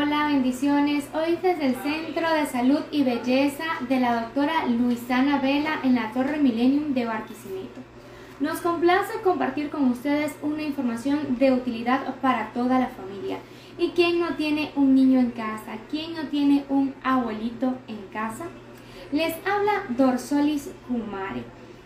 Hola, bendiciones. Hoy desde el Centro de Salud y Belleza de la doctora Luisana Vela en la Torre Millennium de Barquisimeto. Nos complace compartir con ustedes una información de utilidad para toda la familia. ¿Y quién no tiene un niño en casa? ¿Quién no tiene un abuelito en casa? Les habla Dorsolis Kumare.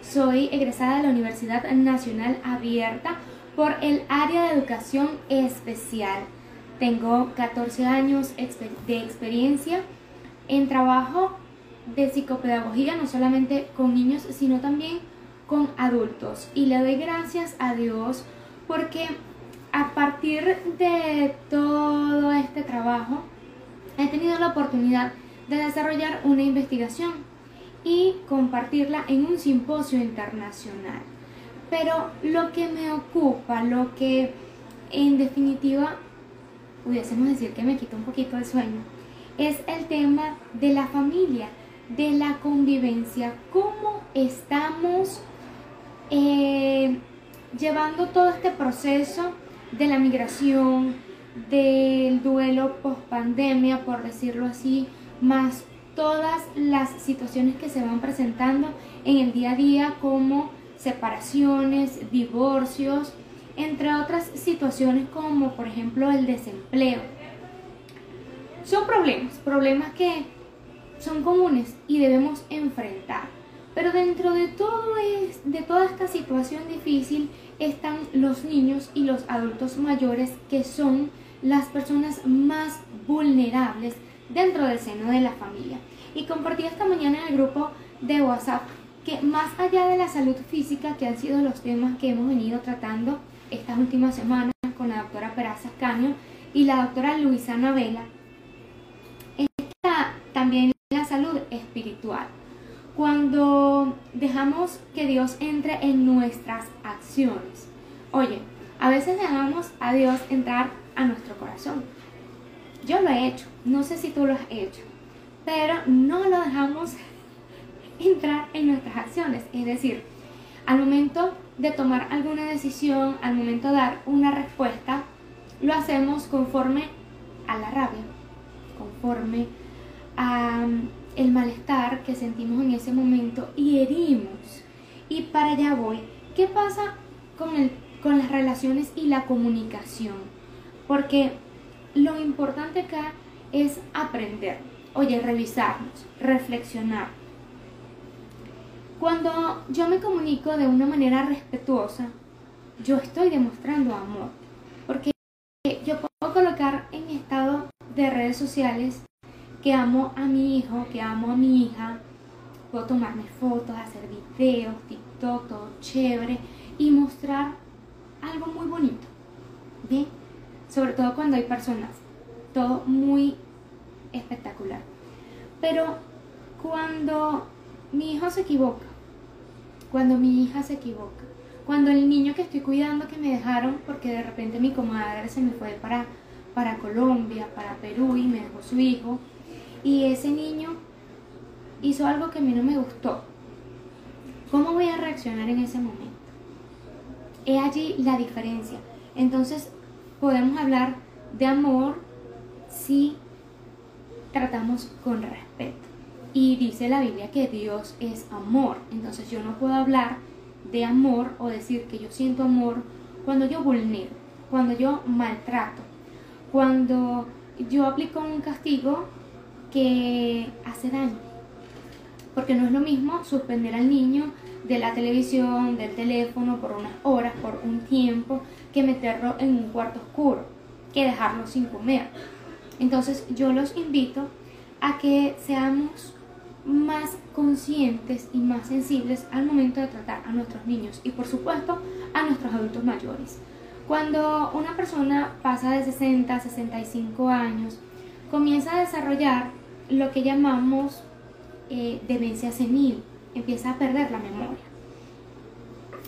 Soy egresada de la Universidad Nacional Abierta por el área de educación especial tengo 14 años de experiencia en trabajo de psicopedagogía, no solamente con niños, sino también con adultos. Y le doy gracias a Dios porque a partir de todo este trabajo he tenido la oportunidad de desarrollar una investigación y compartirla en un simposio internacional. Pero lo que me ocupa, lo que en definitiva pudiésemos decir que me quita un poquito de sueño, es el tema de la familia, de la convivencia, cómo estamos eh, llevando todo este proceso de la migración, del duelo post pandemia, por decirlo así, más todas las situaciones que se van presentando en el día a día como separaciones, divorcios, entre otras situaciones como por ejemplo el desempleo. Son problemas, problemas que son comunes y debemos enfrentar. Pero dentro de, todo es, de toda esta situación difícil están los niños y los adultos mayores que son las personas más vulnerables dentro del seno de la familia. Y compartí esta mañana en el grupo de WhatsApp que más allá de la salud física, que han sido los temas que hemos venido tratando estas últimas semanas con la doctora Peraza Caño y la doctora Luisana Vela, está también la salud espiritual. Cuando dejamos que Dios entre en nuestras acciones. Oye, a veces dejamos a Dios entrar a nuestro corazón. Yo lo he hecho, no sé si tú lo has hecho, pero no lo dejamos entrar en nuestras acciones. Es decir, al momento de tomar alguna decisión, al momento de dar una respuesta, lo hacemos conforme a la rabia, conforme a mm, el malestar que sentimos en ese momento y herimos. Y para allá voy. ¿Qué pasa con, el, con las relaciones y la comunicación? Porque lo importante acá es aprender, oye, revisarnos, reflexionar cuando yo me comunico de una manera respetuosa, yo estoy demostrando amor. Porque yo puedo colocar en estado de redes sociales que amo a mi hijo, que amo a mi hija. Puedo tomarme fotos, hacer videos, TikTok, todo chévere y mostrar algo muy bonito. ¿Bien? Sobre todo cuando hay personas. Todo muy espectacular. Pero cuando mi hijo se equivoca, cuando mi hija se equivoca, cuando el niño que estoy cuidando que me dejaron porque de repente mi comadre se me fue para, para Colombia, para Perú y me dejó su hijo, y ese niño hizo algo que a mí no me gustó. ¿Cómo voy a reaccionar en ese momento? Es allí la diferencia. Entonces podemos hablar de amor si tratamos con respeto. Y dice la Biblia que Dios es amor. Entonces yo no puedo hablar de amor o decir que yo siento amor cuando yo vulnero, cuando yo maltrato, cuando yo aplico un castigo que hace daño. Porque no es lo mismo suspender al niño de la televisión, del teléfono por unas horas, por un tiempo, que meterlo en un cuarto oscuro, que dejarlo sin comer. Entonces yo los invito a que seamos más conscientes y más sensibles al momento de tratar a nuestros niños y por supuesto a nuestros adultos mayores. Cuando una persona pasa de 60 a 65 años, comienza a desarrollar lo que llamamos eh, demencia senil, empieza a perder la memoria.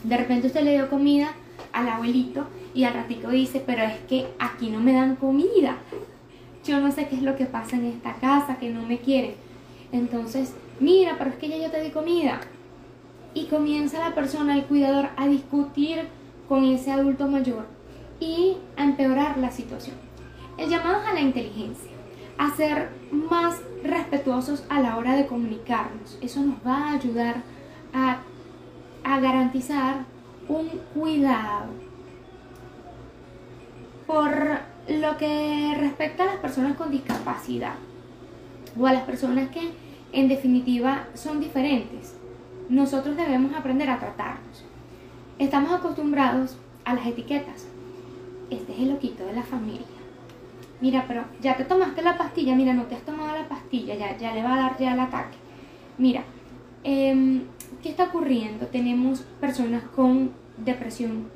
De repente usted le dio comida al abuelito y al ratico dice, pero es que aquí no me dan comida. Yo no sé qué es lo que pasa en esta casa, que no me quieren entonces, mira, pero es que ya yo te di comida. Y comienza la persona, el cuidador, a discutir con ese adulto mayor y a empeorar la situación. El llamado es a la inteligencia, a ser más respetuosos a la hora de comunicarnos. Eso nos va a ayudar a, a garantizar un cuidado. Por lo que respecta a las personas con discapacidad o a las personas que en definitiva son diferentes, nosotros debemos aprender a tratarnos. Estamos acostumbrados a las etiquetas. Este es el loquito de la familia. Mira, pero ya te tomaste la pastilla, mira, no te has tomado la pastilla, ya, ya le va a dar ya el ataque. Mira, em, ¿qué está ocurriendo? Tenemos personas con depresión,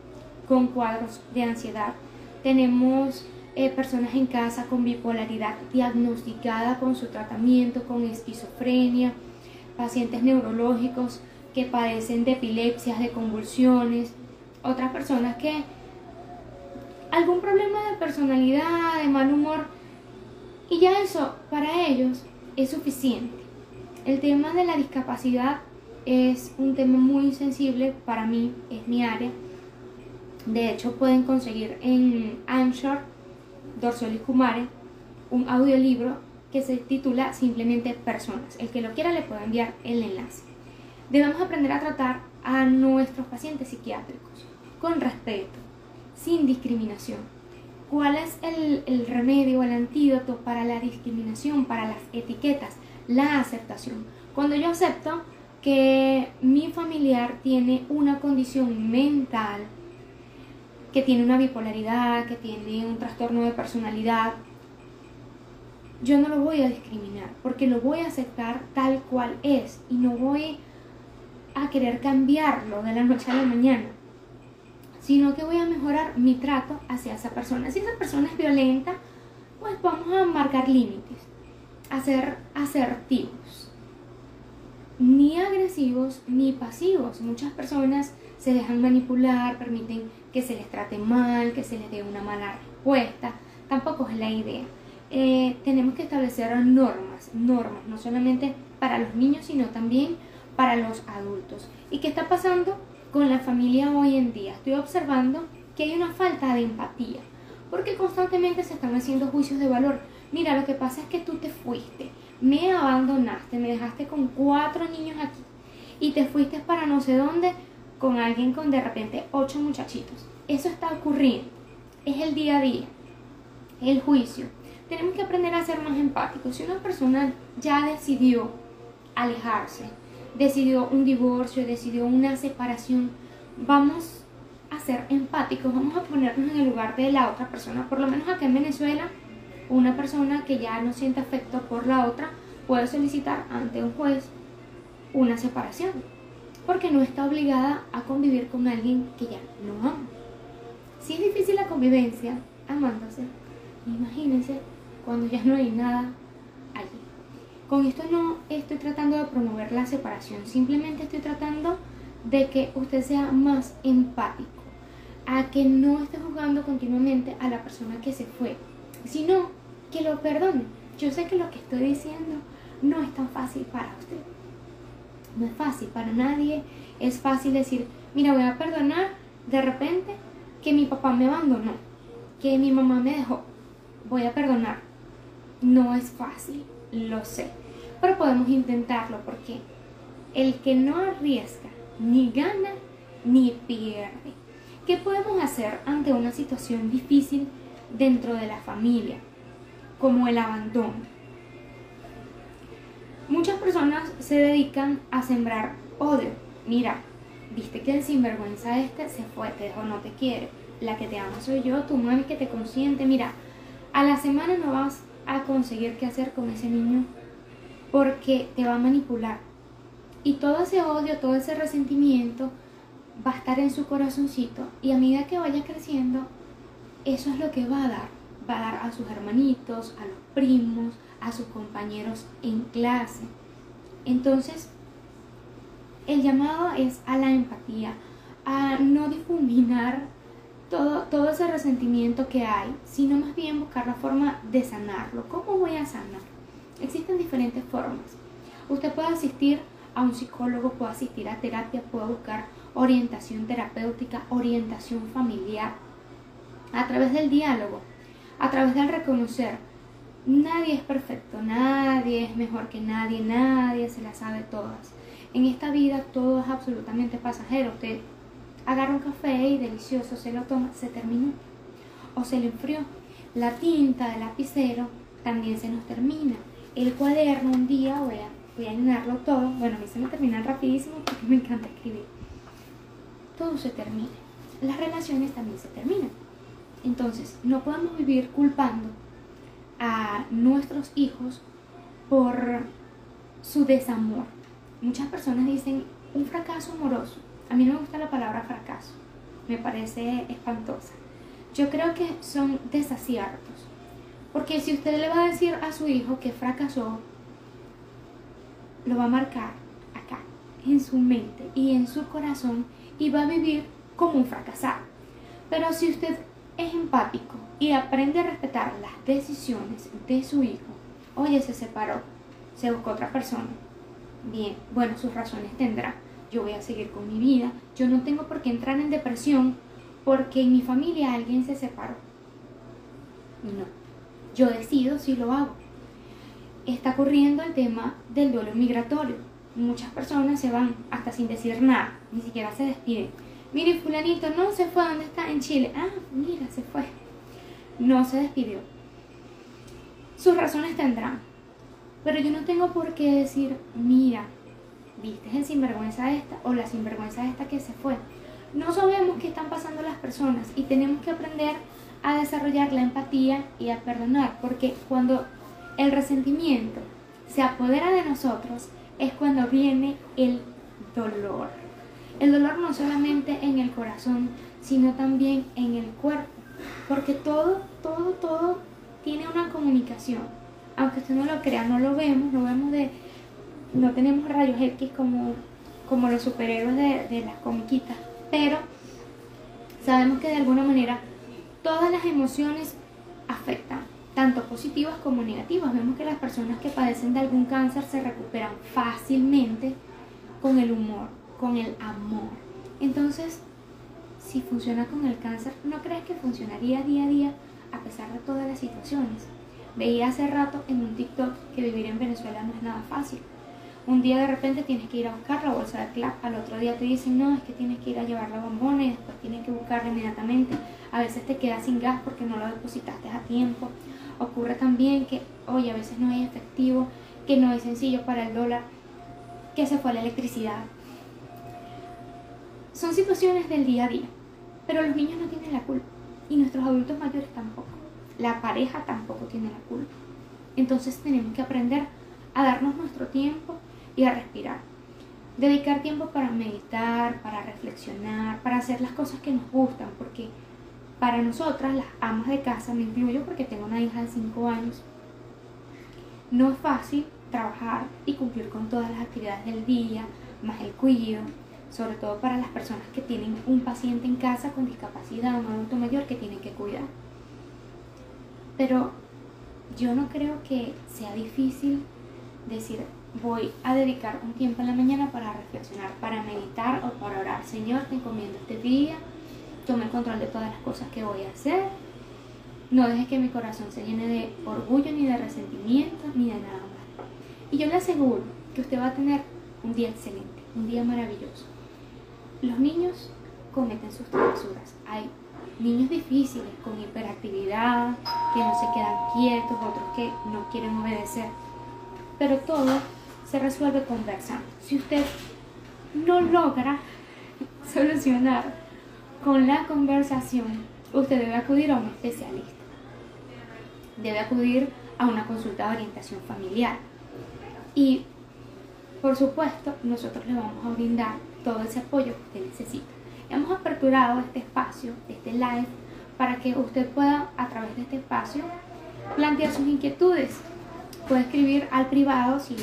con cuadros de ansiedad. Tenemos eh, personas en casa con bipolaridad diagnosticada con su tratamiento, con esquizofrenia, pacientes neurológicos que padecen de epilepsias, de convulsiones, otras personas que algún problema de personalidad, de mal humor, y ya eso para ellos es suficiente. El tema de la discapacidad es un tema muy sensible para mí, es mi área. De hecho, pueden conseguir en Anchor, Dorsolis Kumare, un audiolibro que se titula simplemente Personas. El que lo quiera le puede enviar el enlace. Debemos aprender a tratar a nuestros pacientes psiquiátricos con respeto, sin discriminación. ¿Cuál es el, el remedio, el antídoto para la discriminación, para las etiquetas? La aceptación. Cuando yo acepto que mi familiar tiene una condición mental, que tiene una bipolaridad, que tiene un trastorno de personalidad, yo no lo voy a discriminar, porque lo voy a aceptar tal cual es y no voy a querer cambiarlo de la noche a la mañana, sino que voy a mejorar mi trato hacia esa persona. Si esa persona es violenta, pues vamos a marcar límites, a ser asertivos, ni agresivos ni pasivos. Muchas personas se dejan manipular, permiten que se les trate mal, que se les dé una mala respuesta. Tampoco es la idea. Eh, tenemos que establecer normas, normas, no solamente para los niños, sino también para los adultos. ¿Y qué está pasando con la familia hoy en día? Estoy observando que hay una falta de empatía, porque constantemente se están haciendo juicios de valor. Mira, lo que pasa es que tú te fuiste, me abandonaste, me dejaste con cuatro niños aquí y te fuiste para no sé dónde con alguien con de repente ocho muchachitos. Eso está ocurriendo. Es el día a día. El juicio. Tenemos que aprender a ser más empáticos. Si una persona ya decidió alejarse, decidió un divorcio, decidió una separación, vamos a ser empáticos, vamos a ponernos en el lugar de la otra persona. Por lo menos acá en Venezuela, una persona que ya no siente afecto por la otra puede solicitar ante un juez una separación porque no está obligada a convivir con alguien que ya no ama. Si es difícil la convivencia, amándose, imagínense cuando ya no hay nada allí. Con esto no estoy tratando de promover la separación, simplemente estoy tratando de que usted sea más empático, a que no esté jugando continuamente a la persona que se fue, sino que lo perdone. Yo sé que lo que estoy diciendo no es tan fácil para usted no es fácil para nadie. Es fácil decir, mira, voy a perdonar de repente que mi papá me abandonó, que mi mamá me dejó. Voy a perdonar. No es fácil, lo sé. Pero podemos intentarlo porque el que no arriesga ni gana ni pierde. ¿Qué podemos hacer ante una situación difícil dentro de la familia? Como el abandono Muchas personas se dedican a sembrar odio. Mira, viste que el sinvergüenza este se fue, te dejó, no te quiere. La que te ama soy yo, tu mami que te consiente. Mira, a la semana no vas a conseguir qué hacer con ese niño porque te va a manipular. Y todo ese odio, todo ese resentimiento va a estar en su corazoncito y a medida que vaya creciendo, eso es lo que va a dar. Va a dar a sus hermanitos, a los primos, a sus compañeros en clase. Entonces, el llamado es a la empatía, a no difuminar todo, todo ese resentimiento que hay, sino más bien buscar la forma de sanarlo. ¿Cómo voy a sanar? Existen diferentes formas. Usted puede asistir a un psicólogo, puede asistir a terapia, puede buscar orientación terapéutica, orientación familiar, a través del diálogo a través del reconocer. Nadie es perfecto, nadie es mejor que nadie, nadie se la sabe todas. En esta vida todo es absolutamente pasajero. Usted agarra un café y delicioso, se lo toma, se terminó o se le enfrió. La tinta del lapicero también se nos termina. El cuaderno un día voy a, voy a llenarlo todo. Bueno, a mí se me termina rapidísimo porque me encanta escribir. Todo se termina. Las relaciones también se terminan. Entonces, no podemos vivir culpando a nuestros hijos por su desamor. Muchas personas dicen un fracaso amoroso. A mí no me gusta la palabra fracaso. Me parece espantosa. Yo creo que son desaciertos. Porque si usted le va a decir a su hijo que fracasó, lo va a marcar acá, en su mente y en su corazón, y va a vivir como un fracasado. Pero si usted es empático y aprende a respetar las decisiones de su hijo, oye, se separó, se buscó otra persona. Bien, bueno, sus razones tendrá. Yo voy a seguir con mi vida. Yo no tengo por qué entrar en depresión porque en mi familia alguien se separó. No, yo decido si lo hago. Está ocurriendo el tema del duelo migratorio. Muchas personas se van hasta sin decir nada, ni siquiera se despiden. Mire, fulanito, no se fue, ¿dónde está? En Chile. Ah, mira, se fue. No se despidió. Sus razones tendrán. Pero yo no tengo por qué decir, mira, viste el sinvergüenza esta o la sinvergüenza esta que se fue no sabemos qué están pasando las personas y tenemos que aprender a desarrollar la empatía y a perdonar, porque cuando el resentimiento se apodera de nosotros es cuando viene el dolor. El dolor no solamente en el corazón, sino también en el cuerpo, porque todo, todo, todo tiene una comunicación. Aunque usted no lo crea, no lo vemos, no vemos de, no tenemos rayos X como, como los superhéroes de, de las comiquitas, pero sabemos que de alguna manera todas las emociones afectan, tanto positivas como negativas. Vemos que las personas que padecen de algún cáncer se recuperan fácilmente con el humor, con el amor. Entonces, si funciona con el cáncer, ¿no crees que funcionaría día a día a pesar de todas las situaciones? Veía hace rato en un TikTok que vivir en Venezuela no es nada fácil. Un día de repente tienes que ir a buscar la bolsa de clap, al otro día te dicen, no, es que tienes que ir a llevar la bombona y después tienes que buscarla inmediatamente. A veces te quedas sin gas porque no lo depositaste a tiempo. Ocurre también que, oye, a veces no hay efectivo, que no es sencillo para el dólar, que se fue la electricidad. Son situaciones del día a día, pero los niños no tienen la culpa y nuestros adultos mayores tampoco. La pareja tampoco tiene la culpa. Entonces tenemos que aprender a darnos nuestro tiempo y a respirar. Dedicar tiempo para meditar, para reflexionar, para hacer las cosas que nos gustan, porque para nosotras, las amas de casa, me incluyo porque tengo una hija de 5 años, no es fácil trabajar y cumplir con todas las actividades del día, más el cuidado, sobre todo para las personas que tienen un paciente en casa con discapacidad, un adulto mayor que tienen que cuidar. Pero yo no creo que sea difícil decir, voy a dedicar un tiempo en la mañana para reflexionar, para meditar o para orar. Señor, te encomiendo este día, toma el control de todas las cosas que voy a hacer. No dejes que mi corazón se llene de orgullo, ni de resentimiento, ni de nada más. Y yo le aseguro que usted va a tener un día excelente, un día maravilloso. Los niños cometen sus travesuras. Hay niños difíciles, con hiperactividad, que no se quedan quietos, otros que no quieren obedecer. Pero todo se resuelve conversando. Si usted no logra solucionar con la conversación, usted debe acudir a un especialista. Debe acudir a una consulta de orientación familiar. Y, por supuesto, nosotros le vamos a brindar todo ese apoyo que usted necesita. Hemos aperturado este espacio, este live, para que usted pueda, a través de este espacio, plantear sus inquietudes. Puede escribir al privado si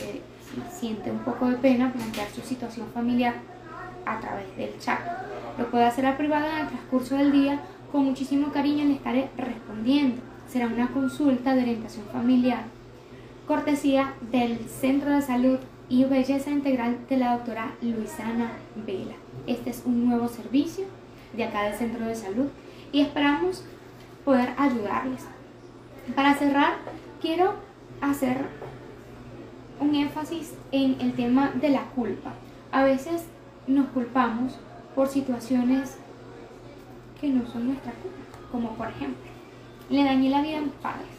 siente un poco de pena plantear su situación familiar a través del chat. Lo puede hacer a privado en el transcurso del día, con muchísimo cariño le estaré respondiendo. Será una consulta de orientación familiar, cortesía del Centro de Salud y Belleza Integral de la doctora Luisana Vela. Este es un nuevo servicio de acá del Centro de Salud y esperamos poder ayudarles. Para cerrar, quiero hacer un énfasis en el tema de la culpa. A veces nos culpamos por situaciones que no son nuestra culpa, como por ejemplo, le dañé la vida a mis padres.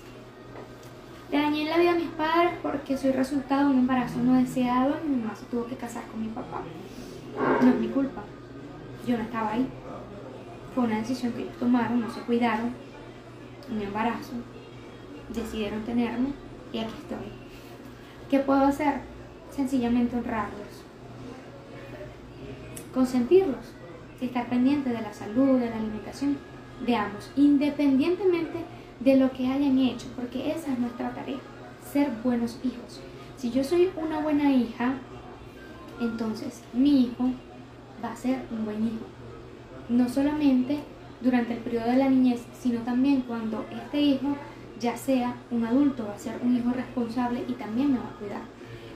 Dañé la vida a mis padres porque soy resultado de un embarazo no deseado y mi mamá se tuvo que casar con mi papá. No es mi culpa. Yo no estaba ahí. Fue una decisión que ellos tomaron, no se cuidaron. Mi embarazo. Decidieron tenerme y aquí estoy. ¿Qué puedo hacer? Sencillamente honrarlos. Consentirlos. Y estar pendiente de la salud, de la alimentación de ambos, independientemente de lo que hayan hecho, porque esa es nuestra tarea, ser buenos hijos. Si yo soy una buena hija, entonces mi hijo va a ser un buen hijo. No solamente durante el periodo de la niñez, sino también cuando este hijo ya sea un adulto, va a ser un hijo responsable y también me va a cuidar.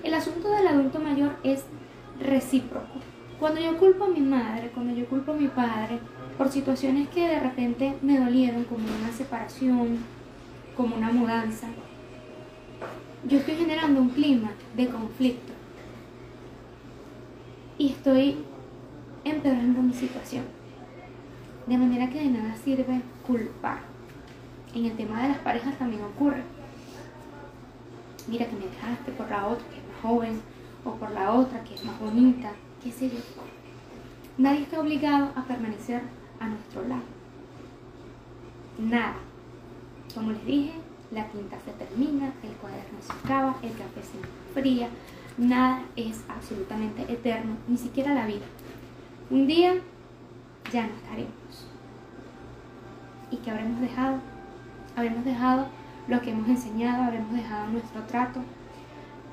El asunto del adulto mayor es recíproco. Cuando yo culpo a mi madre, cuando yo culpo a mi padre por situaciones que de repente me dolieron, como una separación, como una mudanza, yo estoy generando un clima de conflicto y estoy empeorando mi situación. De manera que de nada sirve culpar. En el tema de las parejas también ocurre. Mira que me dejaste por la otra que es más joven o por la otra que es más bonita, qué sé yo. Nadie está obligado a permanecer a nuestro lado. Nada. Como les dije, la tinta se termina, el cuaderno se acaba, el café se enfría, nada es absolutamente eterno, ni siquiera la vida. Un día ya no estaremos. ¿Y qué habremos dejado? Habremos dejado lo que hemos enseñado, habremos dejado nuestro trato,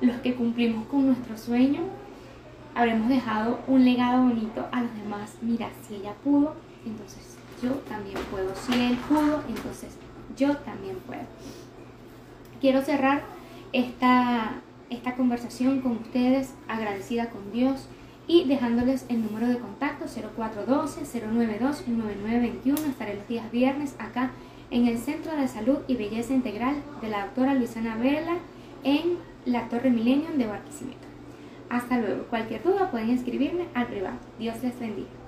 los que cumplimos con nuestro sueño, habremos dejado un legado bonito a los demás. Mira, si ella pudo, entonces yo también puedo. Si él pudo, entonces yo también puedo. Quiero cerrar esta, esta conversación con ustedes, agradecida con Dios y dejándoles el número de contacto 0412-092-9921. Estaré los días viernes acá en el Centro de Salud y Belleza Integral de la doctora Luisana Vela en la Torre Millennium de Barquisimeto. Hasta luego. Cualquier duda pueden escribirme al privado. Dios les bendiga.